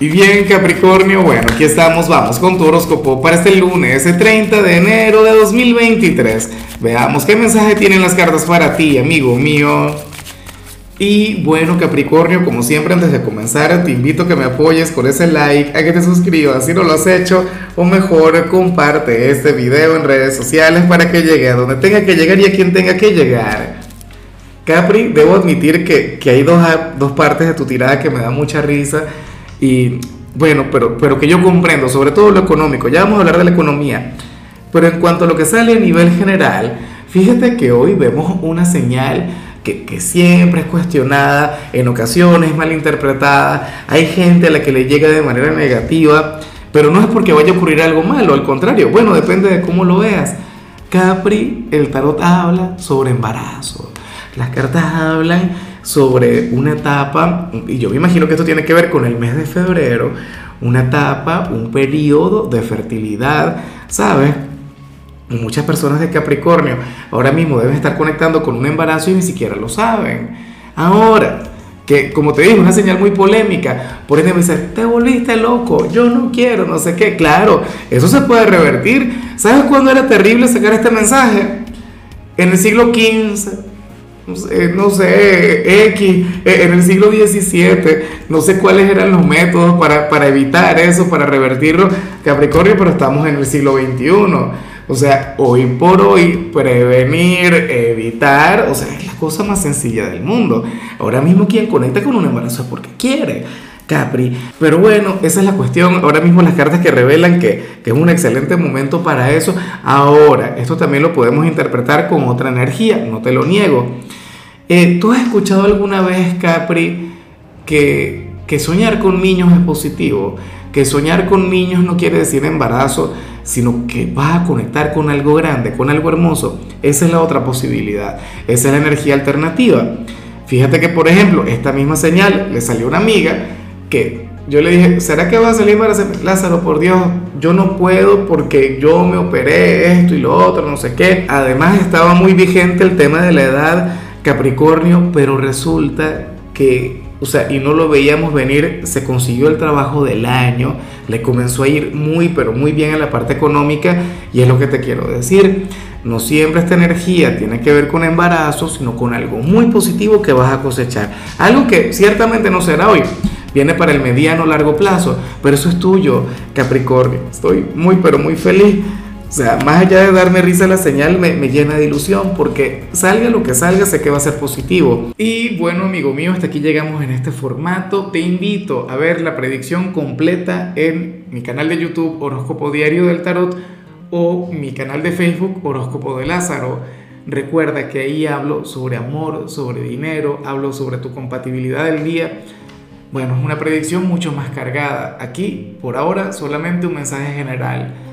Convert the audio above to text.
Y bien, Capricornio, bueno, aquí estamos, vamos con tu horóscopo para este lunes, el 30 de enero de 2023. Veamos qué mensaje tienen las cartas para ti, amigo mío. Y bueno, Capricornio, como siempre, antes de comenzar, te invito a que me apoyes con ese like, a que te suscribas si no lo has hecho, o mejor, comparte este video en redes sociales para que llegue a donde tenga que llegar y a quien tenga que llegar. Capri, debo admitir que, que hay dos, dos partes de tu tirada que me dan mucha risa y bueno, pero, pero que yo comprendo, sobre todo lo económico, ya vamos a hablar de la economía, pero en cuanto a lo que sale a nivel general, fíjate que hoy vemos una señal que, que, siempre es cuestionada, en ocasiones malinterpretada, hay gente a la que le llega de manera negativa, pero no es porque vaya a ocurrir algo malo, al contrario, bueno, depende de cómo lo veas. Capri, el tarot habla sobre embarazo, las cartas hablan sobre una etapa, y yo me imagino que esto tiene que ver con el mes de febrero, una etapa, un periodo de fertilidad, ¿sabes? Muchas personas de Capricornio ahora mismo deben estar conectando con un embarazo y ni siquiera lo saben. Ahora, que como te digo, una señal muy polémica, por ejemplo, me dice, te volviste loco, yo no quiero, no sé qué, claro, eso se puede revertir. ¿Sabes cuándo era terrible sacar este mensaje? En el siglo XV no sé, X, eh, en el siglo XVII, no sé cuáles eran los métodos para, para, evitar eso, para revertirlo, Capricornio, pero estamos en el siglo XXI. O sea, hoy por hoy, prevenir, evitar, o sea, es la cosa más sencilla del mundo. Ahora mismo quien conecta con un embarazo es porque quiere. Capri. Pero bueno, esa es la cuestión. Ahora mismo las cartas que revelan que, que, es un excelente momento para eso. Ahora, esto también lo podemos interpretar con otra energía, no te lo niego. Eh, ¿Tú has escuchado alguna vez, Capri, que, que soñar con niños es positivo? Que soñar con niños no quiere decir embarazo, sino que vas a conectar con algo grande, con algo hermoso. Esa es la otra posibilidad. Esa es la energía alternativa. Fíjate que, por ejemplo, esta misma señal le salió a una amiga que yo le dije, ¿será que va a salir para Lázaro? Por Dios, yo no puedo porque yo me operé esto y lo otro, no sé qué. Además estaba muy vigente el tema de la edad Capricornio, pero resulta que, o sea, y no lo veíamos venir, se consiguió el trabajo del año, le comenzó a ir muy, pero muy bien en la parte económica y es lo que te quiero decir. No siempre esta energía tiene que ver con embarazo, sino con algo muy positivo que vas a cosechar. Algo que ciertamente no será hoy, viene para el mediano largo plazo, pero eso es tuyo, Capricornio. Estoy muy, pero muy feliz o sea, más allá de darme risa la señal, me, me, llena de ilusión porque salga lo que salga, sé que va a ser positivo. Y bueno, amigo mío, hasta aquí llegamos en este formato. Te invito a ver la predicción completa en mi canal de YouTube Horóscopo Diario del Tarot o mi canal de Facebook Horóscopo de Lázaro. Recuerda que ahí hablo sobre amor, sobre dinero, hablo sobre tu compatibilidad del día. Bueno, es una predicción mucho más cargada. Aquí, por ahora, solamente un mensaje general